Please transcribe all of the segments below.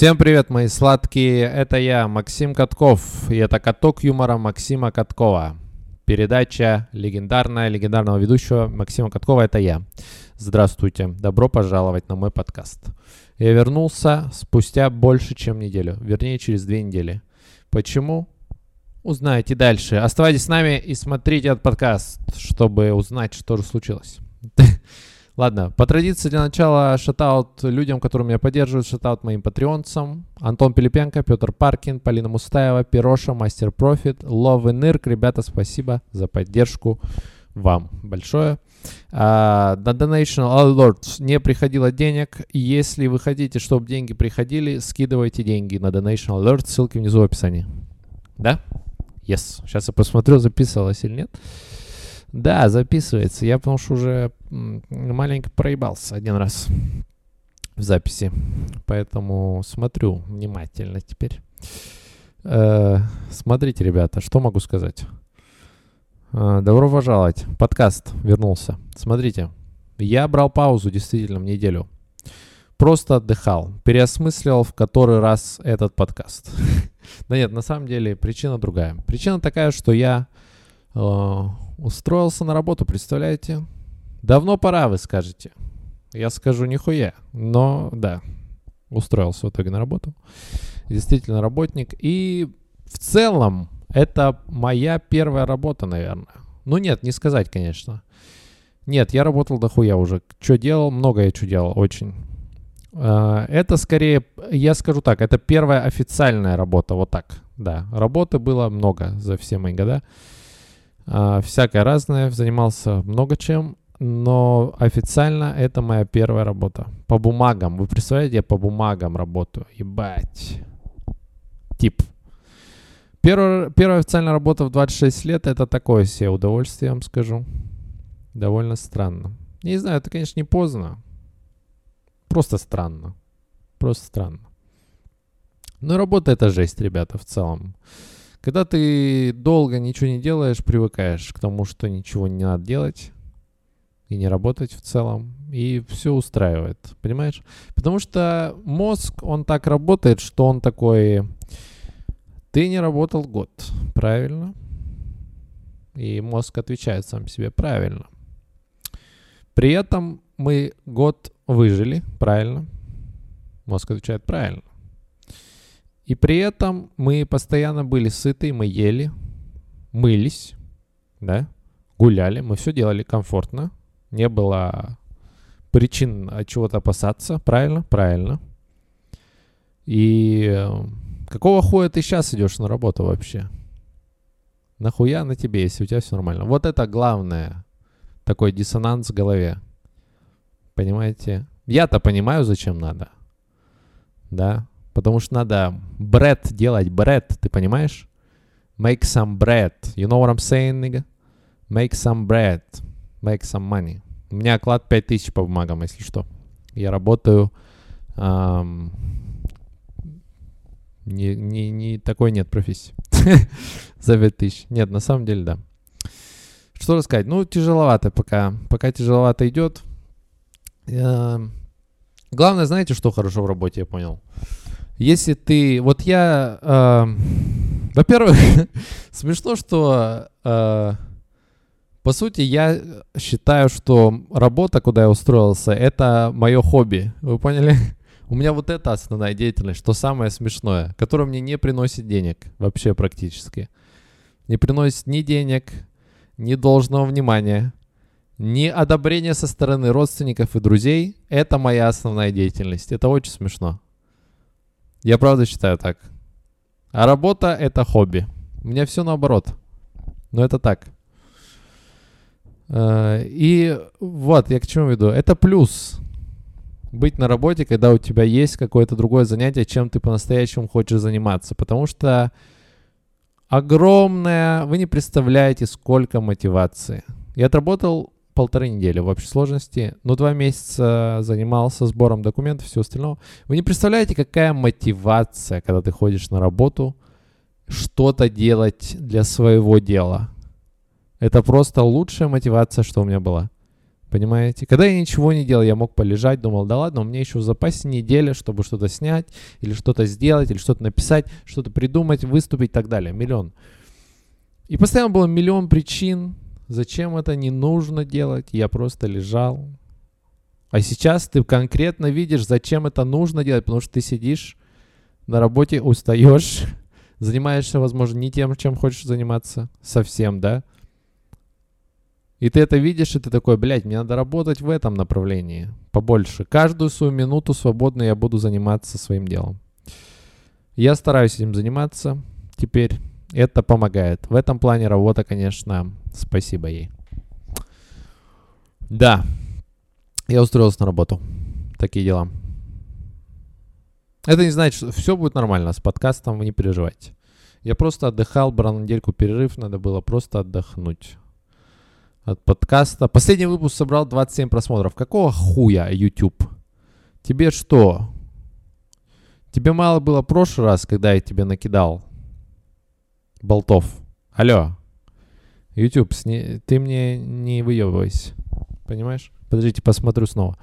Всем привет, мои сладкие. Это я, Максим Катков. И это каток юмора Максима Каткова. Передача легендарная, легендарного ведущего Максима Каткова. Это я. Здравствуйте. Добро пожаловать на мой подкаст. Я вернулся спустя больше, чем неделю. Вернее, через две недели. Почему? Узнаете дальше. Оставайтесь с нами и смотрите этот подкаст, чтобы узнать, что же случилось. Ладно, по традиции для начала шатаут людям, которые меня поддерживают, шатаут моим патреонцам. Антон Пилипенко, Петр Паркин, Полина Мустаева, Пироша, Мастер Профит, Love и Нырк. Ребята, спасибо за поддержку вам большое. Uh, на Donation Alerts не приходило денег. Если вы хотите, чтобы деньги приходили, скидывайте деньги на Donation Alerts. Ссылки внизу в описании. Да? Yes. Сейчас я посмотрю, записывалось или нет. Да, записывается. Я потому что уже маленько проебался один раз в записи. Поэтому смотрю внимательно теперь. Э, смотрите, ребята, что могу сказать. Э, добро пожаловать. Подкаст вернулся. Смотрите, я брал паузу действительно в неделю. Просто отдыхал. Переосмысливал в который раз этот подкаст. Да нет, на самом деле причина другая. Причина такая, что я устроился на работу, представляете? Давно пора, вы скажете. Я скажу нихуя, но да, устроился в итоге на работу. Действительно работник. И в целом это моя первая работа, наверное. Ну нет, не сказать, конечно. Нет, я работал дохуя уже. Что делал? Много я что делал, очень. А, это скорее, я скажу так, это первая официальная работа, вот так. Да, работы было много за все мои года. А, всякое разное, занимался много чем, но официально это моя первая работа. По бумагам. Вы представляете, я по бумагам работаю. Ебать. Тип. Первая, первая официальная работа в 26 лет это такое себе удовольствие, я вам скажу. Довольно странно. Не знаю, это, конечно, не поздно. Просто странно. Просто странно. Но работа это жесть, ребята, в целом. Когда ты долго ничего не делаешь, привыкаешь к тому, что ничего не надо делать и не работать в целом, и все устраивает, понимаешь? Потому что мозг, он так работает, что он такой... Ты не работал год, правильно? И мозг отвечает сам себе правильно. При этом мы год выжили, правильно? Мозг отвечает правильно. И при этом мы постоянно были сыты, мы ели, мылись, да, гуляли, мы все делали комфортно. Не было причин от чего-то опасаться, правильно? Правильно. И э, какого хуя ты сейчас идешь на работу вообще? Нахуя на тебе, если у тебя все нормально? Вот это главное. Такой диссонанс в голове. Понимаете? Я-то понимаю, зачем надо. Да? Потому что надо бред делать, бред, ты понимаешь? Make some bread. You know what I'm saying, nigga? Make some bread. Make some money. У меня оклад 5000 по бумагам, если что. Я работаю... Эм, не, не, не такой нет профессии. За 5000. Нет, на самом деле, да. Что рассказать? Ну, тяжеловато пока. Пока тяжеловато идет. Э, главное, знаете, что хорошо в работе, я понял? Если ты... Вот я... Э, во-первых, смешно, что... Э, по сути, я считаю, что работа, куда я устроился, это мое хобби. Вы поняли? У меня вот это основная деятельность, что самое смешное, которое мне не приносит денег вообще практически. Не приносит ни денег, ни должного внимания, ни одобрения со стороны родственников и друзей. Это моя основная деятельность. Это очень смешно. Я правда считаю так. А работа — это хобби. У меня все наоборот. Но это так. Э, и вот, я к чему веду. Это плюс. Быть на работе, когда у тебя есть какое-то другое занятие, чем ты по-настоящему хочешь заниматься. Потому что огромное, вы не представляете, сколько мотивации. Я отработал полторы недели в общей сложности, но два месяца занимался сбором документов, и всего остального. Вы не представляете, какая мотивация, когда ты ходишь на работу, что-то делать для своего дела. Это просто лучшая мотивация, что у меня была. Понимаете? Когда я ничего не делал, я мог полежать, думал, да ладно, у меня еще в запасе неделя, чтобы что-то снять, или что-то сделать, или что-то написать, что-то придумать, выступить и так далее. Миллион. И постоянно было миллион причин, зачем это не нужно делать. Я просто лежал. А сейчас ты конкретно видишь, зачем это нужно делать, потому что ты сидишь на работе, устаешь, занимаешься, возможно, не тем, чем хочешь заниматься совсем, да? И ты это видишь, и ты такой, блядь, мне надо работать в этом направлении побольше. Каждую свою минуту свободно я буду заниматься своим делом. Я стараюсь этим заниматься теперь. Это помогает. В этом плане работа, конечно, спасибо ей. Да, я устроился на работу. Такие дела. Это не значит, что все будет нормально с подкастом, вы не переживайте. Я просто отдыхал, брал недельку перерыв, надо было просто отдохнуть от подкаста. Последний выпуск собрал 27 просмотров. Какого хуя, YouTube? Тебе что? Тебе мало было в прошлый раз, когда я тебе накидал болтов? Алло. YouTube, сни... ты мне не выебывайся. Понимаешь? Подождите, посмотрю снова.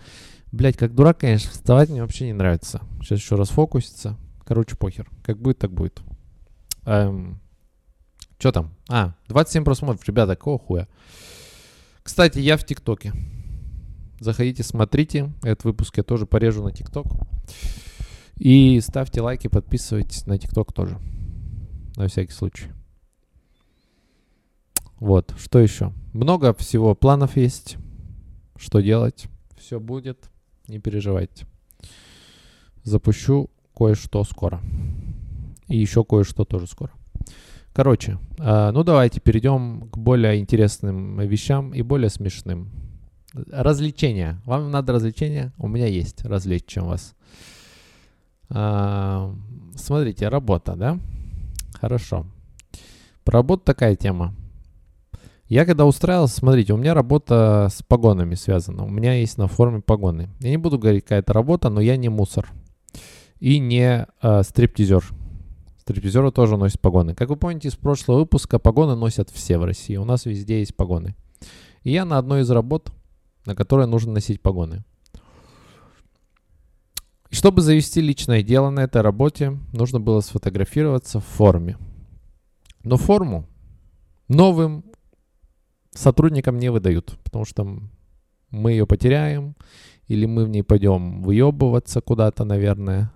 Блять, как дурак, конечно, вставать мне вообще не нравится. Сейчас еще раз фокусится. Короче, похер. Как будет, так будет. Эм, что там? А, 27 просмотров. Ребята, какого хуя? Кстати, я в ТикТоке. Заходите, смотрите. Этот выпуск я тоже порежу на ТикТок. И ставьте лайки, подписывайтесь на ТикТок тоже. На всякий случай. Вот, что еще? Много всего планов есть. Что делать? Все будет. Не переживайте. Запущу кое-что скоро. И еще кое-что тоже скоро. Короче, э, ну давайте перейдем к более интересным вещам и более смешным. Развлечения. Вам надо развлечения? У меня есть развлечь, чем вас. Э, смотрите, работа, да? Хорошо. Про работу такая тема. Я когда устраивался, смотрите, у меня работа с погонами связана. У меня есть на форме погоны. Я не буду говорить, какая это работа, но я не мусор. И не э, стриптизер. Стриптизеры тоже носят погоны. Как вы помните из прошлого выпуска, погоны носят все в России. У нас везде есть погоны. И я на одной из работ, на которой нужно носить погоны. Чтобы завести личное дело на этой работе, нужно было сфотографироваться в форме. Но форму новым сотрудникам не выдают, потому что мы ее потеряем, или мы в ней пойдем выебываться куда-то, наверное,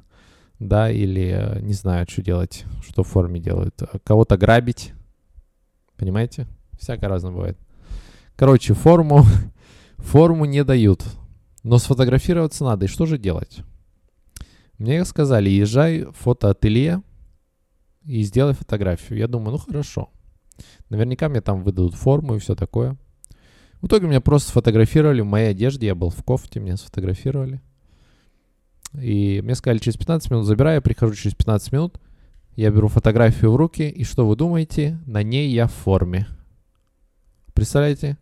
да, или э, не знают, что делать, что в форме делают. Э, кого-то грабить, понимаете? Всякое разное бывает. Короче, форму, форму не дают, но сфотографироваться надо. И что же делать? Мне сказали, езжай в фотоателье и сделай фотографию. Я думаю, ну хорошо. Наверняка мне там выдадут форму и все такое. В итоге меня просто сфотографировали в моей одежде. Я был в кофте, меня сфотографировали. И мне сказали, через 15 минут забираю, я прихожу через 15 минут, я беру фотографию в руки, и что вы думаете? На ней я в форме. Представляете?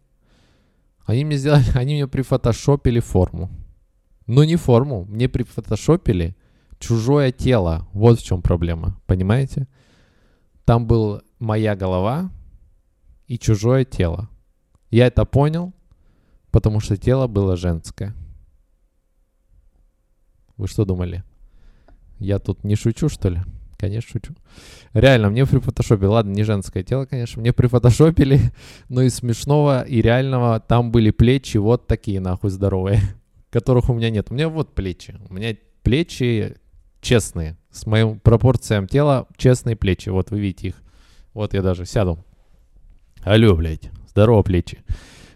Они мне сделали, они мне прифотошопили форму. Ну не форму, мне прифотошопили чужое тело. Вот в чем проблема, понимаете? Там был моя голова и чужое тело. Я это понял, потому что тело было женское. Вы что думали? Я тут не шучу, что ли? Конечно, шучу. Реально, мне прифотошопили, ладно, не женское тело, конечно, мне прифотошопили, но из смешного и реального там были плечи вот такие, нахуй, здоровые, которых у меня нет. У меня вот плечи. У меня плечи честные, с моим пропорциям тела честные плечи. Вот вы видите их. Вот я даже сяду. Алло, блядь, здорово плечи.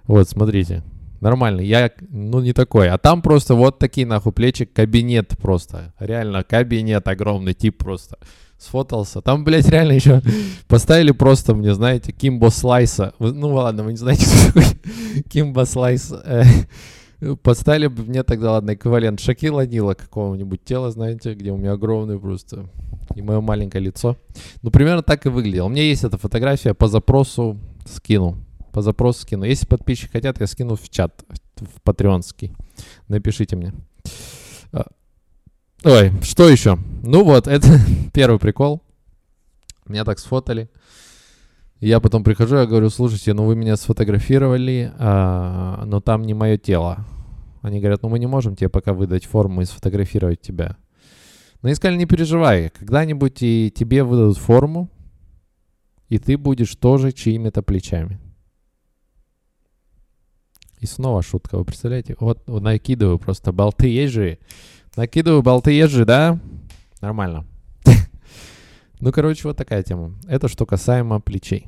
Вот, смотрите, Нормально, я, ну, не такой. А там просто вот такие, нахуй, плечи, кабинет просто. Реально, кабинет огромный, тип просто. Сфотался. Там, блядь, реально еще поставили просто мне, знаете, Кимбо Слайса. Ну, ладно, вы не знаете, кто такой Кимбо Слайс. Э, поставили мне тогда, ладно, эквивалент Шакила Нила какого-нибудь тела, знаете, где у меня огромный просто и мое маленькое лицо. Ну, примерно так и выглядело. У меня есть эта фотография по запросу, скину по запросу скину. Если подписчики хотят, я скину в чат, в патреонский. Напишите мне. А, ой, что еще? Ну вот, это первый прикол. Меня так сфотали. Я потом прихожу, я говорю, слушайте, ну вы меня сфотографировали, а, но там не мое тело. Они говорят, ну мы не можем тебе пока выдать форму и сфотографировать тебя. Но они сказали, не переживай, когда-нибудь и тебе выдадут форму, и ты будешь тоже чьими-то плечами. И снова шутка, вы представляете? Вот, вот накидываю просто болты же. Накидываю болты же, да? Нормально. Ну, короче, вот такая тема. Это что касаемо плечей.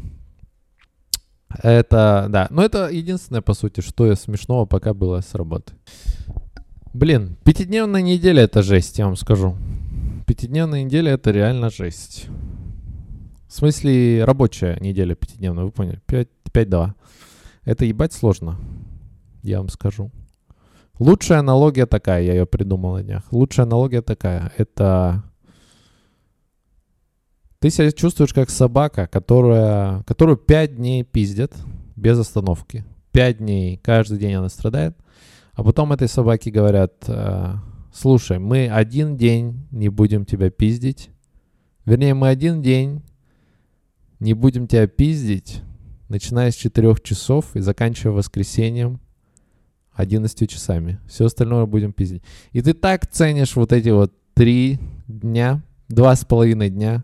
Это, да. Но это единственное, по сути, что смешного пока было с работы. Блин, пятидневная неделя это жесть, я вам скажу. Пятидневная неделя это реально жесть. В смысле, рабочая неделя пятидневная, вы поняли? 5-2. Это ебать сложно, я вам скажу. Лучшая аналогия такая, я ее придумал на днях. Лучшая аналогия такая. Это ты себя чувствуешь как собака, которая, которую пять дней пиздят без остановки. Пять дней, каждый день она страдает. А потом этой собаке говорят, э, слушай, мы один день не будем тебя пиздить. Вернее, мы один день не будем тебя пиздить, начиная с 4 часов и заканчивая воскресеньем 11 часами. Все остальное будем пиздить. И ты так ценишь вот эти вот три дня, два с половиной дня,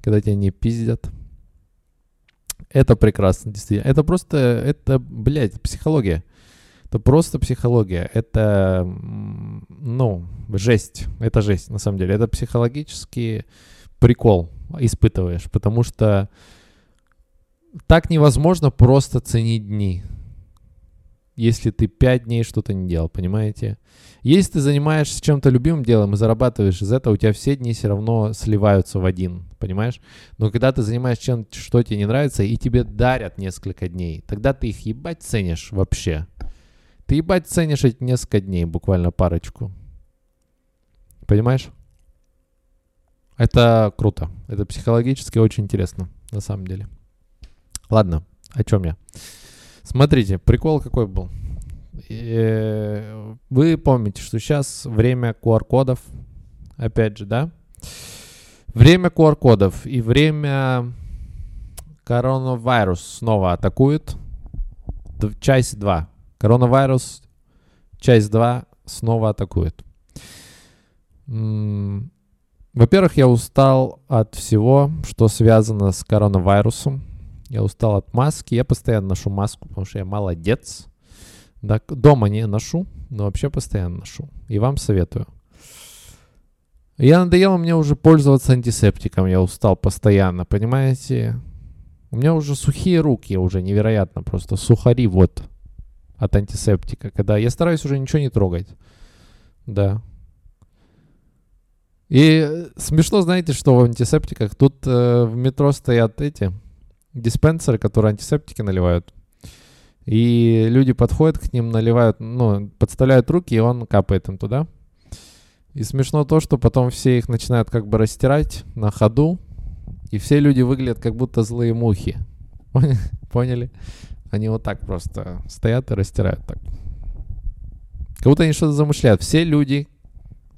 когда тебя не пиздят. Это прекрасно, действительно. Это просто, это, блядь, психология. Это просто психология. Это, ну, жесть. Это жесть, на самом деле. Это психологический прикол испытываешь, потому что так невозможно просто ценить дни если ты пять дней что-то не делал, понимаете? Если ты занимаешься чем-то любимым делом и зарабатываешь из этого, у тебя все дни все равно сливаются в один, понимаешь? Но когда ты занимаешься чем-то, что тебе не нравится, и тебе дарят несколько дней, тогда ты их ебать ценишь вообще. Ты ебать ценишь эти несколько дней, буквально парочку. Понимаешь? Это круто. Это психологически очень интересно, на самом деле. Ладно, о чем я? Смотрите, прикол какой был. Э, вы помните, что сейчас время QR-кодов, опять же, да? Время QR-кодов и время коронавирус снова атакует. Часть 2. Коронавирус, часть 2 снова атакует. Во-первых, я устал от всего, что связано с коронавирусом. Я устал от маски. Я постоянно ношу маску, потому что я молодец. Дома не ношу, но вообще постоянно ношу. И вам советую. Я надоело мне уже пользоваться антисептиком. Я устал постоянно, понимаете? У меня уже сухие руки, уже невероятно просто. Сухари вот от антисептика. Когда я стараюсь уже ничего не трогать. Да. И смешно, знаете, что в антисептиках? Тут э, в метро стоят эти диспенсеры, которые антисептики наливают. И люди подходят к ним, наливают, ну, подставляют руки, и он капает им туда. И смешно то, что потом все их начинают как бы растирать на ходу, и все люди выглядят как будто злые мухи. Поняли? Они вот так просто стоят и растирают так. Как будто они что-то замышляют. Все люди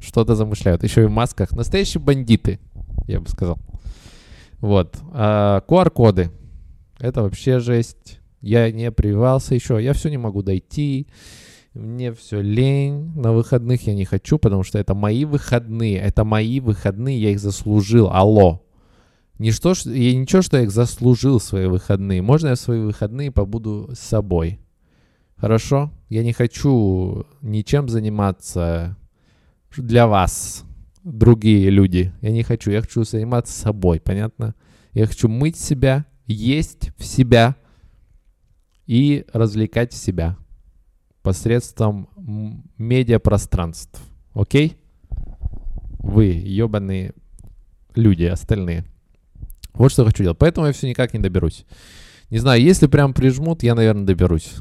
что-то замышляют. Еще и в масках. Настоящие бандиты, я бы сказал. Вот. А, QR-коды. Это вообще жесть. Я не прививался еще. Я все не могу дойти. Мне все лень. На выходных я не хочу, потому что это мои выходные. Это мои выходные. Я их заслужил. Алло. Не что, я ничего, что я их заслужил свои выходные. Можно я свои выходные побуду с собой? Хорошо? Я не хочу ничем заниматься для вас, другие люди. Я не хочу. Я хочу заниматься собой. Понятно? Я хочу мыть себя, есть в себя и развлекать себя посредством медиапространств. Окей? Вы, ебаные люди, остальные. Вот что хочу делать. Поэтому я все никак не доберусь. Не знаю, если прям прижмут, я, наверное, доберусь.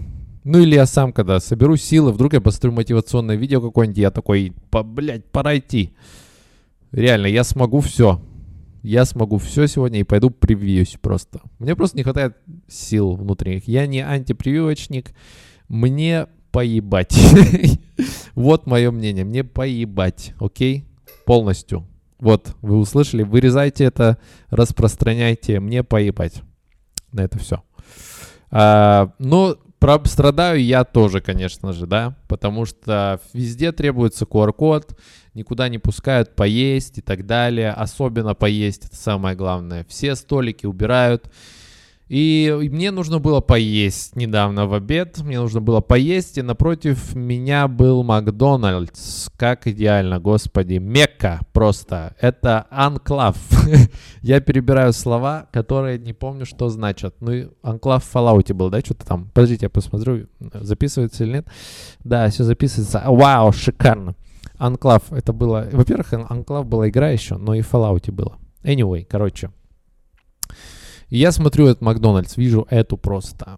Ну или я сам, когда соберу силы, вдруг я посмотрю мотивационное видео какое-нибудь, я такой, по, блядь, пора идти. Реально, я смогу все я смогу все сегодня и пойду привьюсь просто. Мне просто не хватает сил внутренних. Я не антипрививочник. Мне поебать. вот мое мнение. Мне поебать. Окей? Полностью. Вот, вы услышали. Вырезайте это, распространяйте. Мне поебать. на это все. А, ну, страдаю я тоже, конечно же, да, потому что везде требуется QR-код, никуда не пускают поесть и так далее, особенно поесть, это самое главное. Все столики убирают, и мне нужно было поесть недавно в обед, мне нужно было поесть, и напротив меня был Макдональдс. Как идеально, господи, Мекка просто. Это анклав. Я перебираю слова, которые не помню, что значат. Ну анклав в Fallout был, да, что-то там. Подождите, я посмотрю, записывается или нет. Да, все записывается. Вау, шикарно. Анклав, это было... Во-первых, Анклав была игра еще, но и в Fallout было. Anyway, короче. И я смотрю этот Макдональдс, вижу эту просто,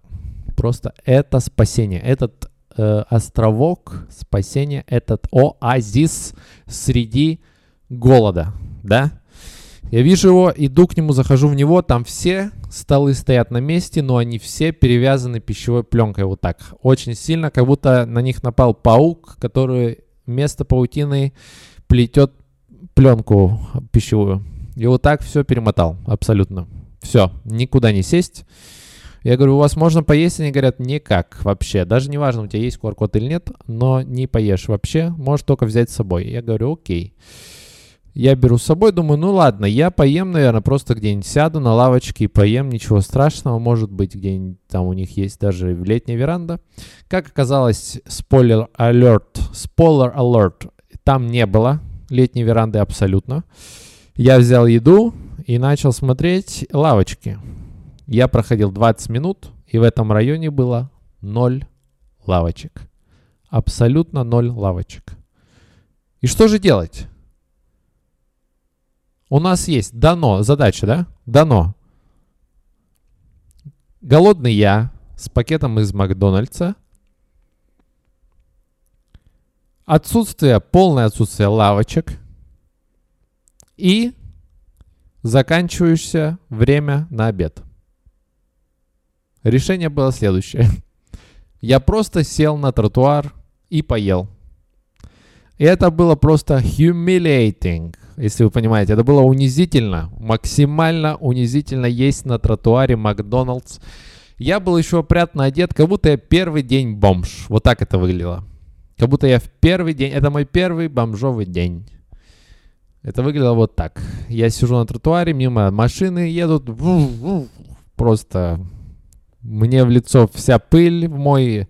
просто это спасение, этот э, островок спасения, этот оазис среди голода, да? Я вижу его, иду к нему, захожу в него, там все столы стоят на месте, но они все перевязаны пищевой пленкой вот так. Очень сильно, как будто на них напал паук, который вместо паутины плетет пленку пищевую. И вот так все перемотал, абсолютно. Все, никуда не сесть. Я говорю, у вас можно поесть? Они говорят, никак вообще. Даже не важно, у тебя есть QR-код или нет, но не поешь вообще. Можешь только взять с собой. Я говорю, окей. Я беру с собой, думаю, ну ладно, я поем, наверное, просто где-нибудь сяду на лавочке и поем, ничего страшного, может быть, где-нибудь там у них есть даже летняя веранда. Как оказалось, спойлер алерт, спойлер алерт, там не было летней веранды абсолютно. Я взял еду, и начал смотреть лавочки. Я проходил 20 минут, и в этом районе было 0 лавочек. Абсолютно 0 лавочек. И что же делать? У нас есть дано, задача, да? Дано. Голодный я с пакетом из Макдональдса. Отсутствие, полное отсутствие лавочек. И заканчивающееся время на обед. Решение было следующее. Я просто сел на тротуар и поел. И это было просто humiliating, если вы понимаете. Это было унизительно, максимально унизительно есть на тротуаре Макдоналдс. Я был еще опрятно одет, как будто я первый день бомж. Вот так это выглядело. Как будто я в первый день, это мой первый бомжовый день. Это выглядело вот так. Я сижу на тротуаре, мимо машины едут. Просто мне в лицо вся пыль в мой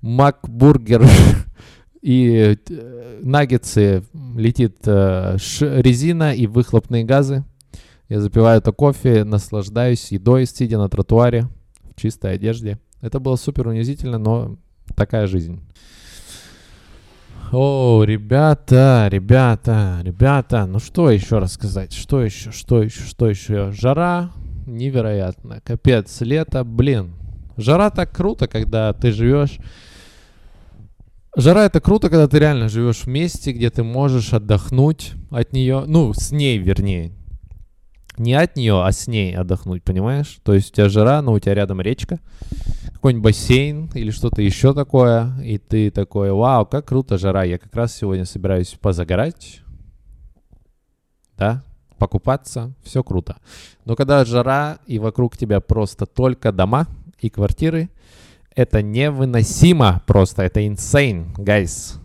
макбургер и э, наггетсы летит э, резина и выхлопные газы. Я запиваю это кофе, наслаждаюсь едой, сидя на тротуаре в чистой одежде. Это было супер унизительно, но такая жизнь. О, ребята, ребята, ребята, ну что еще рассказать? Что еще, что еще, что еще? Жара невероятно, капец, лето, блин. Жара так круто, когда ты живешь... Жара это круто, когда ты реально живешь в месте, где ты можешь отдохнуть от нее, ну, с ней, вернее. Не от нее, а с ней отдохнуть, понимаешь? То есть у тебя жара, но у тебя рядом речка какой-нибудь бассейн или что-то еще такое, и ты такой, вау, как круто жара, я как раз сегодня собираюсь позагорать, да, покупаться, все круто. Но когда жара и вокруг тебя просто только дома и квартиры, это невыносимо просто, это insane, guys.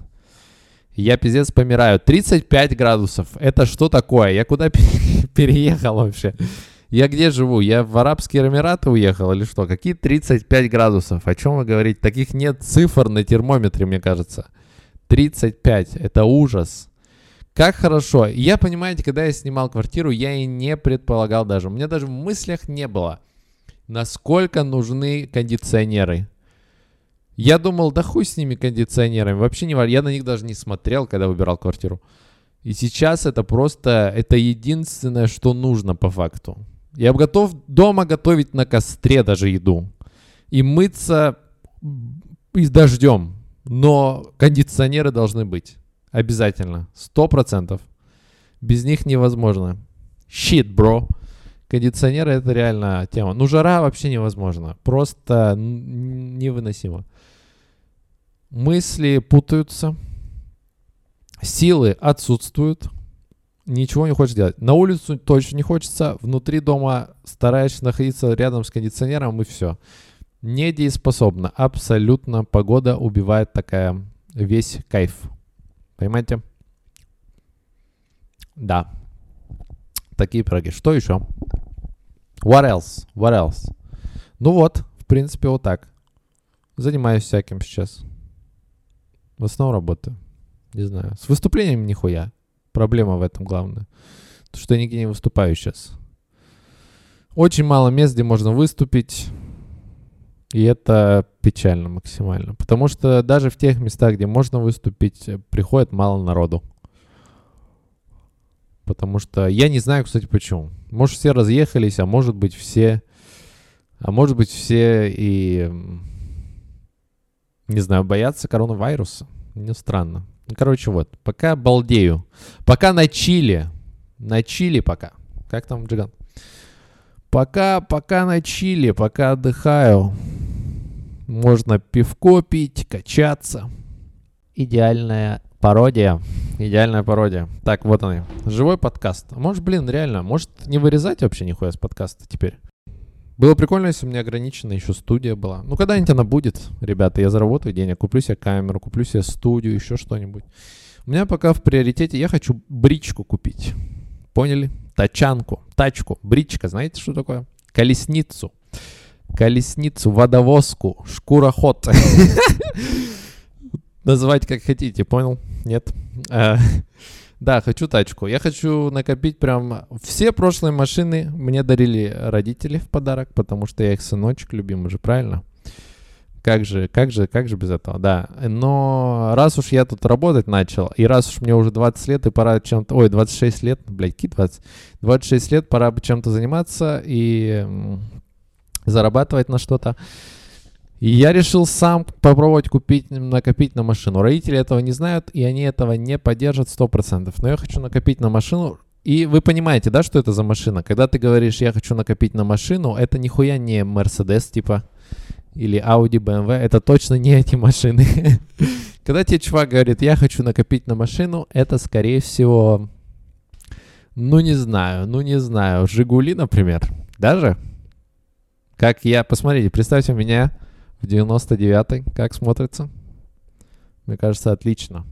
Я пиздец помираю. 35 градусов. Это что такое? Я куда переехал вообще? Я где живу? Я в Арабские Эмираты уехал или что? Какие 35 градусов? О чем вы говорите? Таких нет цифр на термометре, мне кажется. 35. Это ужас. Как хорошо. Я, понимаете, когда я снимал квартиру, я и не предполагал даже. У меня даже в мыслях не было, насколько нужны кондиционеры. Я думал, да хуй с ними кондиционерами. Вообще не важно. Я на них даже не смотрел, когда выбирал квартиру. И сейчас это просто, это единственное, что нужно по факту. Я готов дома готовить на костре даже еду. И мыться и с дождем. Но кондиционеры должны быть. Обязательно. Сто процентов. Без них невозможно. Shit, бро. Кондиционеры это реально тема. Ну, жара вообще невозможно. Просто невыносимо. Мысли путаются. Силы отсутствуют. ничего не хочешь делать. На улицу точно не хочется, внутри дома стараешься находиться рядом с кондиционером и все. Недееспособно. Абсолютно погода убивает такая весь кайф. Понимаете? Да. Такие пироги. Что еще? What else? What else? Ну вот, в принципе, вот так. Занимаюсь всяким сейчас. В основном работаю. Не знаю. С выступлением нихуя. Проблема в этом главная. То, что я нигде не выступаю сейчас. Очень мало мест, где можно выступить. И это печально максимально. Потому что даже в тех местах, где можно выступить, приходит мало народу. Потому что я не знаю, кстати, почему. Может, все разъехались, а может быть, все... А может быть, все и... Не знаю, боятся коронавируса. Мне странно. Ну, короче, вот. Пока балдею. Пока на чили. На чили пока. Как там, Джиган? Пока, пока на чили, пока отдыхаю. Можно пивко пить, качаться. Идеальная пародия. Идеальная пародия. Так, вот они. Живой подкаст. А может, блин, реально, может не вырезать вообще нихуя с подкаста теперь? Было прикольно, если у меня ограничена еще студия была. Ну, когда-нибудь она будет, ребята, я заработаю денег, куплю себе камеру, куплю себе студию, еще что-нибудь. У меня пока в приоритете, я хочу бричку купить. Поняли? Тачанку, тачку, бричка, знаете, что такое? Колесницу. Колесницу, водовозку, шкуроход. Называть как хотите, понял? Нет? Да, хочу тачку. Я хочу накопить прям... Все прошлые машины мне дарили родители в подарок, потому что я их сыночек любимый же, правильно? Как же, как же, как же без этого, да. Но раз уж я тут работать начал, и раз уж мне уже 20 лет, и пора чем-то... Ой, 26 лет, блядь, какие 20? 26 лет, пора бы чем-то заниматься и зарабатывать на что-то. И я решил сам попробовать купить, накопить на машину. Родители этого не знают, и они этого не поддержат 100%. Но я хочу накопить на машину. И вы понимаете, да, что это за машина? Когда ты говоришь, я хочу накопить на машину, это нихуя не Mercedes типа или Audi, BMW. Это точно не эти машины. Когда тебе чувак говорит, я хочу накопить на машину, это скорее всего, ну не знаю, ну не знаю, Жигули, например. Даже? Как я, посмотрите, представьте меня в 99-й. Как смотрится? Мне кажется, отлично.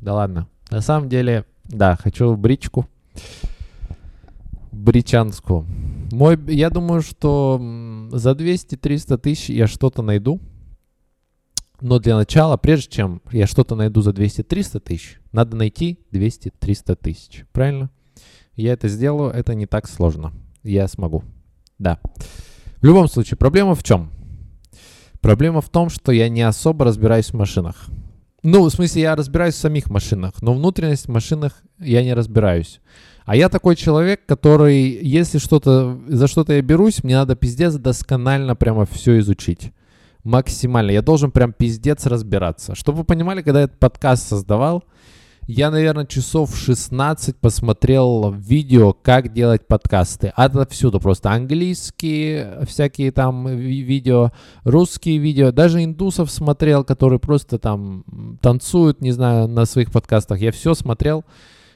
Да ладно. На самом деле, да, хочу бричку. Бричанскую. Мой, я думаю, что за 200-300 тысяч я что-то найду. Но для начала, прежде чем я что-то найду за 200-300 тысяч, надо найти 200-300 тысяч. Правильно? Я это сделаю, это не так сложно. Я смогу. Да. В любом случае, проблема в чем? Проблема в том, что я не особо разбираюсь в машинах. Ну, в смысле, я разбираюсь в самих машинах, но внутренность в машинах я не разбираюсь. А я такой человек, который, если что-то, за что-то я берусь, мне надо пиздец досконально прямо все изучить. Максимально. Я должен прям пиздец разбираться. Чтобы вы понимали, когда я этот подкаст создавал, я, наверное, часов 16 посмотрел видео, как делать подкасты. Отовсюду просто английские всякие там видео, русские видео. Даже индусов смотрел, которые просто там танцуют, не знаю, на своих подкастах. Я все смотрел.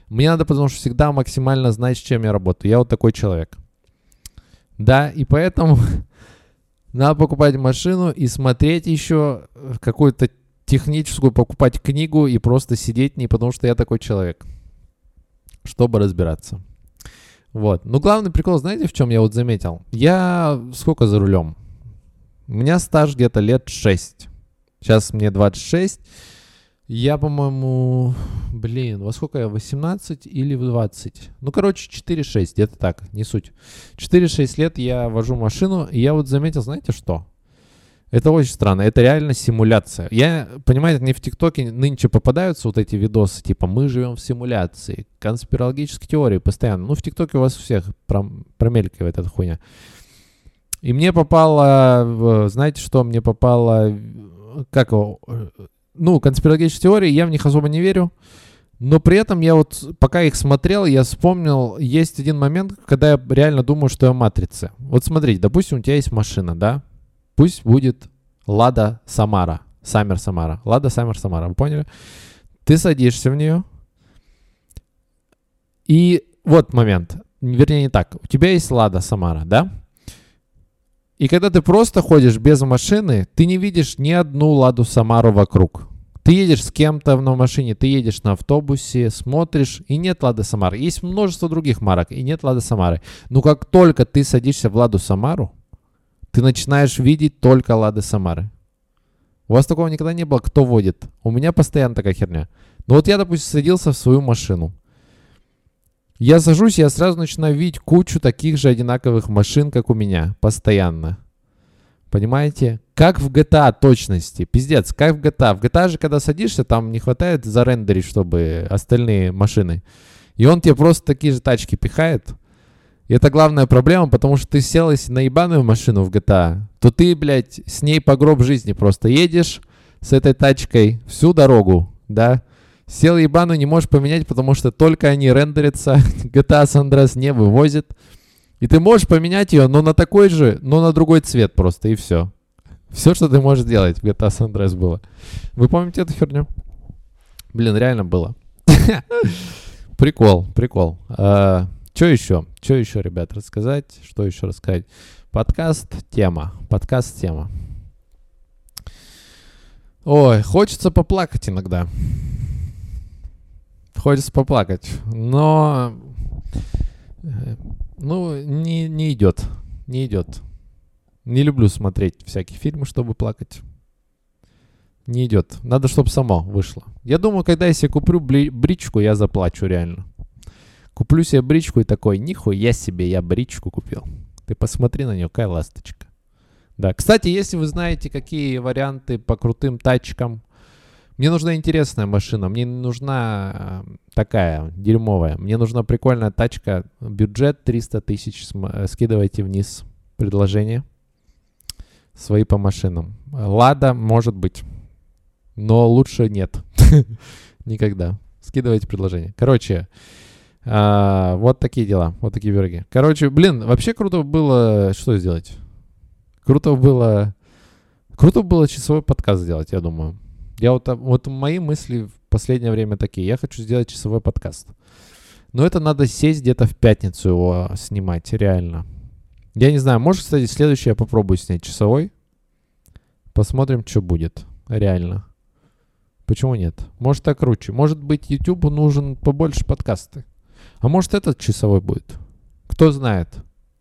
Мне надо, потому что всегда максимально знать, с чем я работаю. Я вот такой человек. Да, и поэтому надо покупать машину и смотреть еще какую-то техническую покупать книгу и просто сидеть не потому, что я такой человек, чтобы разбираться. Вот. Ну, главный прикол, знаете, в чем я вот заметил? Я сколько за рулем? У меня стаж где-то лет 6. Сейчас мне 26. Я, по-моему, блин, во сколько я, 18 или в 20? Ну, короче, 4-6, где-то так, не суть. 4-6 лет я вожу машину, и я вот заметил, знаете что? Это очень странно. Это реально симуляция. Я, понимаете, мне в ТикТоке нынче попадаются вот эти видосы, типа «Мы живем в симуляции», конспирологические теории постоянно. Ну, в ТикТоке у вас всех пром, промелькивает эта хуйня. И мне попало, знаете что, мне попало, как его, ну, конспирологические теории, я в них особо не верю. Но при этом я вот, пока их смотрел, я вспомнил, есть один момент, когда я реально думаю, что я матрица. Вот смотрите, допустим, у тебя есть машина, да? Пусть будет Лада Самара. Саммер Самара. Лада Саммер Самара. Вы поняли? Ты садишься в нее. И вот момент. Вернее, не так. У тебя есть Лада Самара, да? И когда ты просто ходишь без машины, ты не видишь ни одну Ладу Самару вокруг. Ты едешь с кем-то на машине, ты едешь на автобусе, смотришь, и нет Лады Самары. Есть множество других марок, и нет Лады Самары. Но как только ты садишься в Ладу Самару, ты начинаешь видеть только Лады Самары. У вас такого никогда не было, кто водит. У меня постоянно такая херня. Но вот я, допустим, садился в свою машину. Я сажусь, я сразу начинаю видеть кучу таких же одинаковых машин, как у меня, постоянно. Понимаете? Как в GTA точности. Пиздец, как в GTA. В GTA же, когда садишься, там не хватает зарендерить, чтобы остальные машины. И он тебе просто такие же тачки пихает. И это главная проблема, потому что ты сел на ебаную машину в GTA, то ты, блядь, с ней по гроб жизни просто едешь с этой тачкой всю дорогу, да? Сел ебану не можешь поменять, потому что только они рендерятся, GTA San Andreas не вывозит. И ты можешь поменять ее, но на такой же, но на другой цвет просто, и все. Все, что ты можешь делать в GTA San Andreas было. Вы помните эту херню? Блин, реально было. Прикол, прикол. Что еще? Что еще, ребят, рассказать? Что еще рассказать? Подкаст тема. Подкаст тема. Ой, хочется поплакать иногда. Хочется поплакать. Но... Э, ну, не, не идет. Не идет. Не люблю смотреть всякие фильмы, чтобы плакать. Не идет. Надо, чтобы само вышло. Я думаю, когда я себе куплю бричку, я заплачу реально. Куплю себе бричку и такой, нихуя себе, я бричку купил. Ты посмотри на нее, какая ласточка. Да, кстати, если вы знаете, какие варианты по крутым тачкам мне нужна интересная машина, мне не нужна э, такая дерьмовая. Мне нужна прикольная тачка, бюджет 300 тысяч, э, скидывайте вниз предложение. Свои по машинам. Лада, может быть, но лучше нет. Никогда. Скидывайте предложение. Короче, а, вот такие дела, вот такие пироги. Короче, блин, вообще круто было что сделать? Круто было... Круто было часовой подкаст сделать, я думаю. Я вот, вот мои мысли в последнее время такие. Я хочу сделать часовой подкаст. Но это надо сесть где-то в пятницу его снимать, реально. Я не знаю, может, кстати, следующий я попробую снять часовой. Посмотрим, что будет. Реально. Почему нет? Может, так круче. Может быть, YouTube нужен побольше подкасты. А может, этот часовой будет? Кто знает?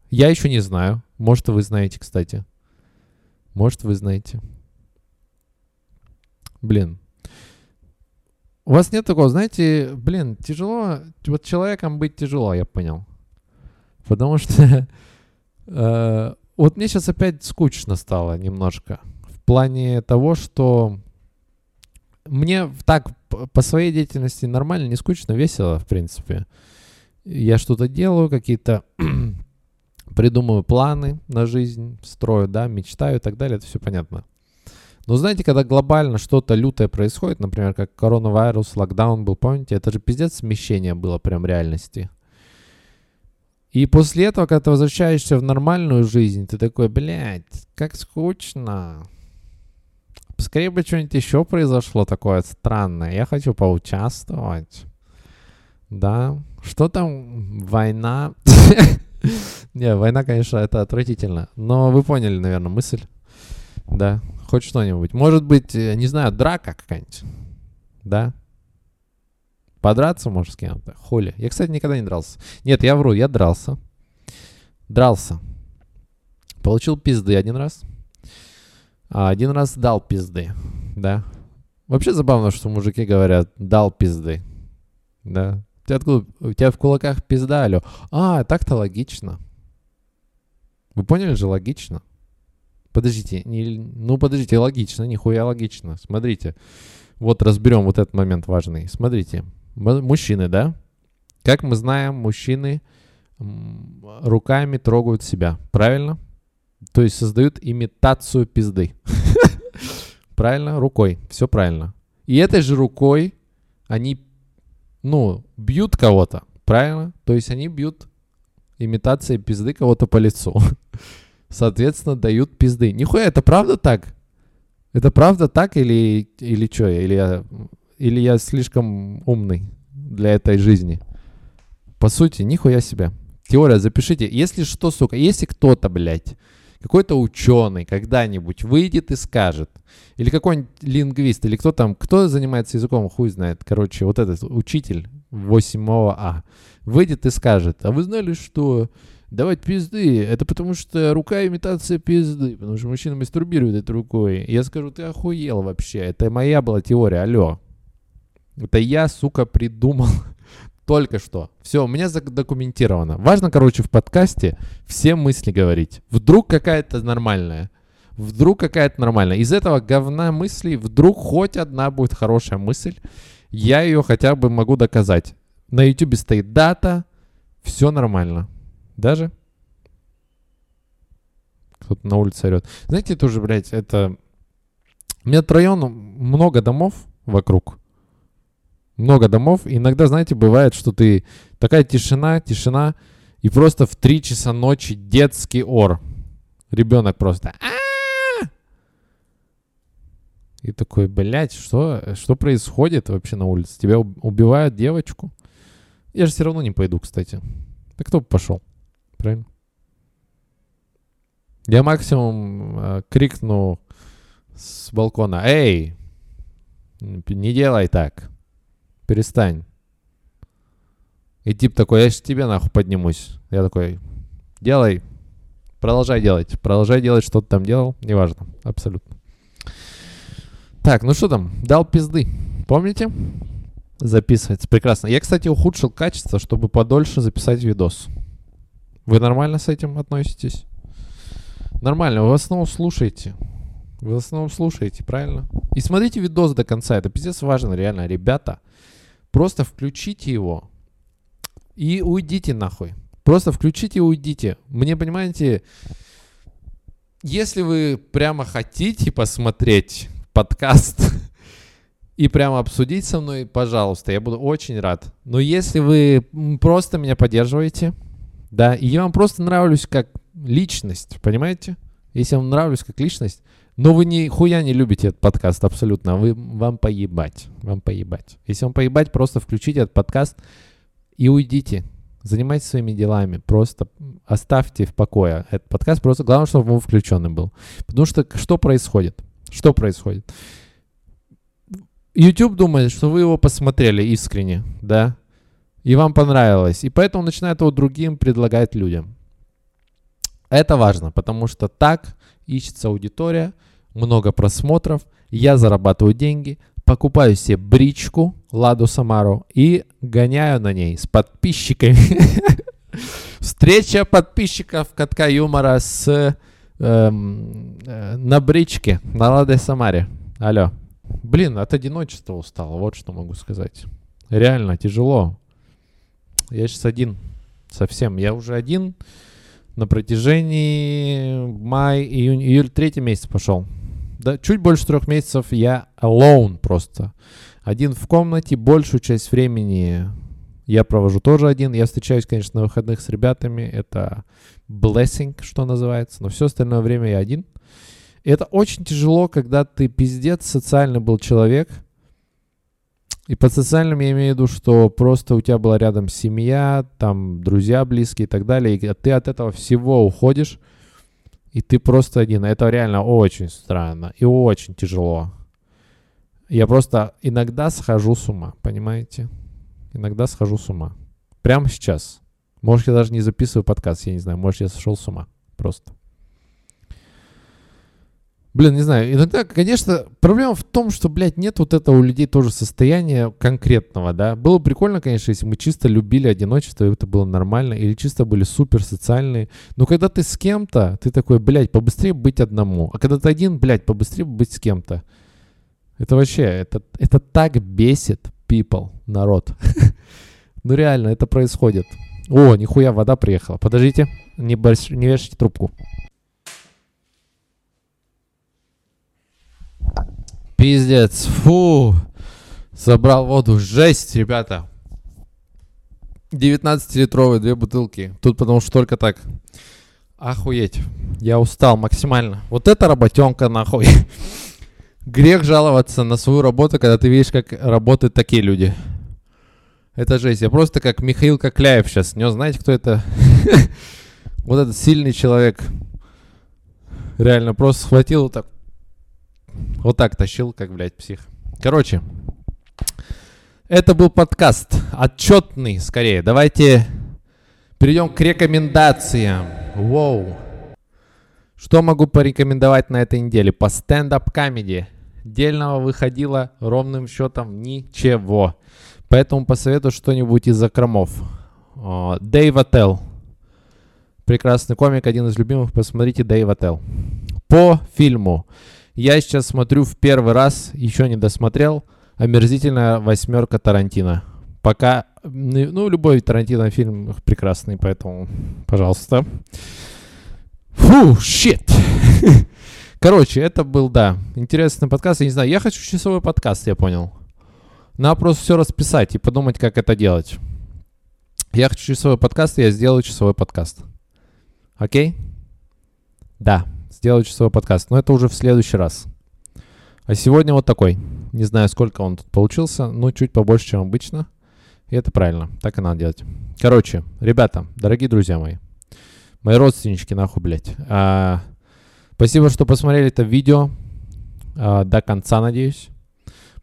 Я еще не знаю. Может, вы знаете, кстати. Может, вы знаете. Блин. У вас нет такого, знаете, блин, тяжело, вот человеком быть тяжело, я понял. Потому что э, вот мне сейчас опять скучно стало немножко. В плане того, что мне так по своей деятельности нормально, не скучно, весело, в принципе. Я что-то делаю, какие-то придумываю планы на жизнь, строю, да, мечтаю и так далее, это все понятно. Но знаете, когда глобально что-то лютое происходит, например, как коронавирус, локдаун был, помните, это же пиздец смещение было прям реальности. И после этого, когда ты возвращаешься в нормальную жизнь, ты такой, блядь, как скучно. Скорее бы что-нибудь еще произошло такое странное. Я хочу поучаствовать. Да. Что там? Война? Не, война, конечно, это отвратительно. Но вы поняли, наверное, мысль. Да. Хоть что-нибудь. Может быть, э, не знаю, драка какая-нибудь. Да? Подраться можешь с кем-то? Хули. Я, кстати, никогда не дрался. Нет, я вру, я дрался. Дрался. Получил пизды один раз. А один раз дал пизды. Да. Вообще забавно, что мужики говорят, дал пизды. Да. У тебя, откуда, у тебя в кулаках пизда, алё. А, так-то логично. Вы поняли же, логично. Подождите, не, ну подождите, логично, нихуя логично. Смотрите, вот разберем вот этот момент важный. Смотрите, мужчины, да? Как мы знаем, мужчины руками трогают себя, правильно? То есть создают имитацию пизды. Правильно? Рукой. Все правильно. И этой же рукой они, ну, бьют кого-то. Правильно? То есть они бьют имитацией пизды кого-то по лицу. соответственно, дают пизды. Нихуя, это правда так? Это правда так или, или что? Или я, или я слишком умный для этой жизни? По сути, нихуя себе. Теория, запишите. Если что, сука, если кто-то, блядь, какой-то ученый когда-нибудь выйдет и скажет, или какой-нибудь лингвист, или кто там, кто занимается языком, хуй знает, короче, вот этот учитель 8 А, выйдет и скажет, а вы знали, что давать пизды, это потому что рука имитация пизды, потому что мужчина мастурбирует этой рукой. Я скажу, ты охуел вообще, это моя была теория, алло. Это я, сука, придумал только что. Все, у меня задокументировано. Важно, короче, в подкасте все мысли говорить. Вдруг какая-то нормальная. Вдруг какая-то нормальная. Из этого говна мыслей вдруг хоть одна будет хорошая мысль. Я ее хотя бы могу доказать. На YouTube стоит дата. Все нормально. Даже кто-то на улице орет. Знаете, тоже, блядь, это... У меня район много домов вокруг много домов. иногда, знаете, бывает, что ты такая тишина, тишина, и просто в 3 часа ночи детский ор. Ребенок просто... И такой, блядь, что, что происходит вообще на улице? Тебя убивают девочку? Я же все равно не пойду, кстати. Да кто бы пошел? Правильно? Я максимум э, крикну с балкона, эй, не делай так перестань. И тип такой, я сейчас тебе нахуй поднимусь. Я такой, делай, продолжай делать. Продолжай делать, что ты там делал, неважно, абсолютно. Так, ну что там, дал пизды, помните? Записывается, прекрасно. Я, кстати, ухудшил качество, чтобы подольше записать видос. Вы нормально с этим относитесь? Нормально, вы в основном слушаете. Вы в основном слушаете, правильно? И смотрите видос до конца, это пиздец важно, реально, ребята. Просто включите его и уйдите нахуй. Просто включите и уйдите. Мне, понимаете, если вы прямо хотите посмотреть подкаст и прямо обсудить со мной, пожалуйста, я буду очень рад. Но если вы просто меня поддерживаете, да, и я вам просто нравлюсь как личность, понимаете? Если я вам нравлюсь как личность, но вы ни хуя не любите этот подкаст абсолютно. Вы, вам поебать. Вам поебать. Если вам поебать, просто включите этот подкаст и уйдите. Занимайтесь своими делами. Просто оставьте в покое этот подкаст. Просто главное, чтобы он включенный был. Потому что что происходит? Что происходит? YouTube думает, что вы его посмотрели искренне, да? И вам понравилось. И поэтому начинает его другим предлагать людям. Это важно, потому что так ищется аудитория – много просмотров, я зарабатываю деньги, покупаю себе бричку Ладу Самару и гоняю на ней с подписчиками. Встреча подписчиков катка юмора с эм, э, на бричке на Ладе Самаре. Алло. Блин, от одиночества устал, вот что могу сказать. Реально тяжело. Я сейчас один совсем. Я уже один на протяжении май, июнь, июль, третий месяц пошел да, чуть больше трех месяцев я alone просто. Один в комнате, большую часть времени я провожу тоже один. Я встречаюсь, конечно, на выходных с ребятами. Это blessing, что называется. Но все остальное время я один. И это очень тяжело, когда ты пиздец социальный был человек. И под социальным я имею в виду, что просто у тебя была рядом семья, там друзья близкие и так далее. И ты от этого всего уходишь и ты просто один. Это реально очень странно и очень тяжело. Я просто иногда схожу с ума, понимаете? Иногда схожу с ума. Прямо сейчас. Может, я даже не записываю подкаст, я не знаю. Может, я сошел с ума. Просто. Блин, не знаю, иногда, конечно, проблема в том, что, блядь, нет вот этого у людей тоже состояния конкретного, да. Было прикольно, конечно, если мы чисто любили одиночество, и это было нормально, или чисто были супер социальные. Но когда ты с кем-то, ты такой, блядь, побыстрее быть одному. А когда ты один, блядь, побыстрее быть с кем-то. Это вообще, это, это так бесит people, народ. Ну реально, это происходит. О, нихуя, вода приехала. Подождите, не, вешайте трубку. Пиздец, фу. Собрал воду. Жесть, ребята. 19-литровые две бутылки. Тут потому что только так. Охуеть. Я устал максимально. Вот это работенка нахуй. Грех жаловаться на свою работу, когда ты видишь, как работают такие люди. Это жесть. Я просто как Михаил Кокляев сейчас. Не знаете, кто это? Вот этот сильный человек. Реально просто схватил вот так. Вот так тащил, как, блядь, псих. Короче, это был подкаст. Отчетный, скорее. Давайте перейдем к рекомендациям. Воу. Что могу порекомендовать на этой неделе? По stand-up comedy. Дельного выходило ровным счетом ничего. Поэтому посоветую что-нибудь из закромов. Дэйв Аттел. Прекрасный комик, один из любимых. Посмотрите Дэйв Аттел. По фильму. Я сейчас смотрю в первый раз, еще не досмотрел, «Омерзительная восьмерка Тарантино». Пока, ну, любой Тарантино фильм прекрасный, поэтому, пожалуйста. Фу, щит. Короче, это был, да, интересный подкаст. Я не знаю, я хочу часовой подкаст, я понял. Надо просто все расписать и подумать, как это делать. Я хочу часовой подкаст, я сделаю часовой подкаст. Окей? Да, сделаю часовой подкаст, но это уже в следующий раз. А сегодня вот такой. Не знаю, сколько он тут получился, но чуть побольше, чем обычно. И это правильно, так и надо делать. Короче, ребята, дорогие друзья мои, мои родственнички, нахуй, блядь. А, спасибо, что посмотрели это видео а, до конца, надеюсь.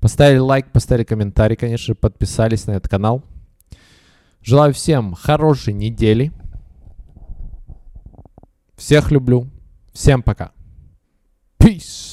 Поставили лайк, поставили комментарий, конечно, подписались на этот канал. Желаю всем хорошей недели. Всех люблю. Всем пока. Peace.